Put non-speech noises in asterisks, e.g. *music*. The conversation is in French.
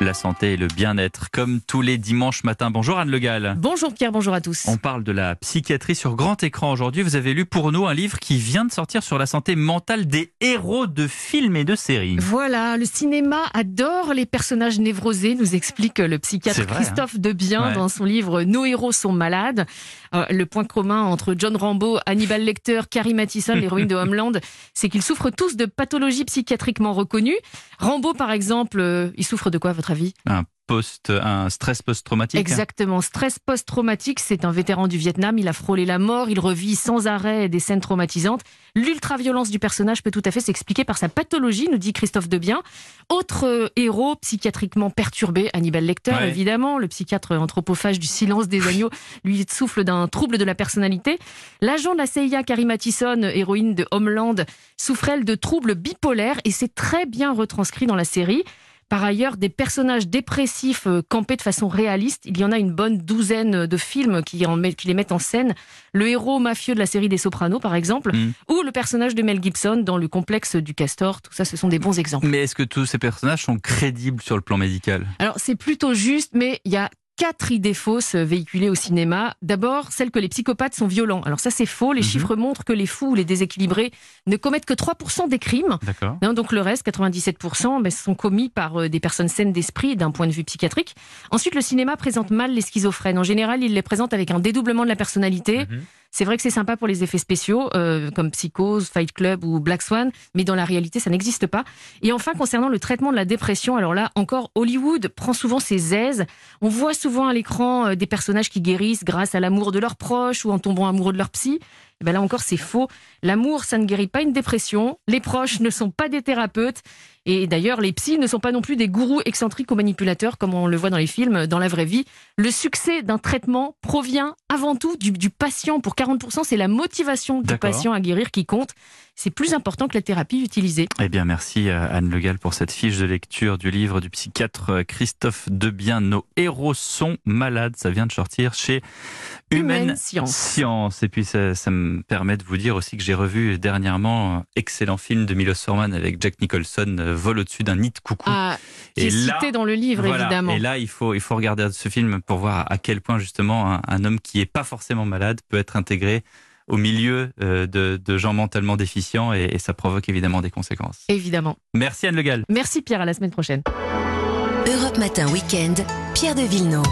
la santé et le bien-être, comme tous les dimanches matins. Bonjour Anne Le Gall. Bonjour Pierre, bonjour à tous. On parle de la psychiatrie sur grand écran aujourd'hui. Vous avez lu pour nous un livre qui vient de sortir sur la santé mentale des héros de films et de séries. Voilà, le cinéma adore les personnages névrosés, nous explique le psychiatre vrai, hein. Christophe Debien Ouais. dans son livre Nos héros sont malades. Euh, le point commun entre John Rambo, Hannibal Lecter, Carrie Mathison, l'héroïne de *laughs* Homeland, c'est qu'ils souffrent tous de pathologies psychiatriquement reconnues. Rambo, par exemple, euh, il souffre de quoi votre avis Un post, un stress post-traumatique. Exactement. Stress post-traumatique, c'est un vétéran du Vietnam. Il a frôlé la mort, il revit sans arrêt des scènes traumatisantes. L'ultra-violence du personnage peut tout à fait s'expliquer par sa pathologie, nous dit Christophe Debien. Autre euh, héros psychiatriquement perturbé, Hannibal Lecter, Ouais. évidemment, le psychiatre anthropophage du silence des agneaux, *laughs* lui souffle d'un trouble de la personnalité. L'agent de la CIA, Carrie Mathison, héroïne de Homeland, souffre elle de troubles bipolaires et c'est très bien retranscrit dans la série. Par ailleurs, des personnages dépressifs euh, campés de façon réaliste, il y en a une bonne douzaine de films qui, en met- qui les mettent en scène. Le héros mafieux de la série des Sopranos, par exemple, Mm. ou le personnage de Mel Gibson dans le complexe du Castor. Tout ça, ce sont des bons exemples. Mais est-ce que tous ces personnages sont crédibles sur le plan médical? Alors, c'est plutôt juste, mais il y a quatre idées fausses véhiculées au cinéma. D'abord, celle que les psychopathes sont violents. Alors ça, c'est faux. Les Mhm. chiffres montrent que les fous ou les déséquilibrés ne commettent que 3% des crimes. D'accord. Hein, donc le reste, 97%, ben, sont commis par euh, des personnes saines d'esprit d'un point de vue psychiatrique. Ensuite, le cinéma présente mal les schizophrènes. En général, il les présente avec un dédoublement de la personnalité. Mhm. C'est vrai que c'est sympa pour les effets spéciaux, euh, comme Psychose, Fight Club ou Black Swan, mais dans la réalité, ça n'existe pas. Et enfin, concernant le traitement de la dépression, alors là, encore, Hollywood prend souvent ses aises. On voit souvent à l'écran euh, des personnages qui guérissent grâce à l'amour de leurs proches ou en tombant amoureux de leur psy. Et ben là encore, c'est faux. L'amour, ça ne guérit pas une dépression. Les proches ne sont pas des thérapeutes. Et d'ailleurs, les psys ne sont pas non plus des gourous excentriques ou manipulateurs, comme on le voit dans les films, dans la vraie vie. Le succès d'un traitement provient avant tout du, du patient. Pour 40%, c'est la motivation du patient à guérir qui compte. C'est plus important que la thérapie utilisée. Eh bien, merci euh, Anne Le Gall pour cette fiche de lecture du livre du psychiatre euh, Christophe Debien. Nos héros sont malades. Ça vient de sortir chez Humaine Humaine Science. Science. Et puis, ça, ça me permet de vous dire aussi que j'ai revu dernièrement un excellent film de Milos Forman avec Jack Nicholson, euh, Vol au-dessus d'un nid de coucou. Ah, qui Et est là, cité dans le livre, Voilà. évidemment. Et là, il faut, il faut regarder ce film pour voir à quel point, justement, un, un homme qui est pas forcément malade peut être intégré au milieu euh, de, de gens mentalement déficients et, et ça provoque évidemment des conséquences. Évidemment. Merci Anne Le Gall. Merci Pierre, à la semaine prochaine. Europe Matin Weekend, Pierre de Villeneuve.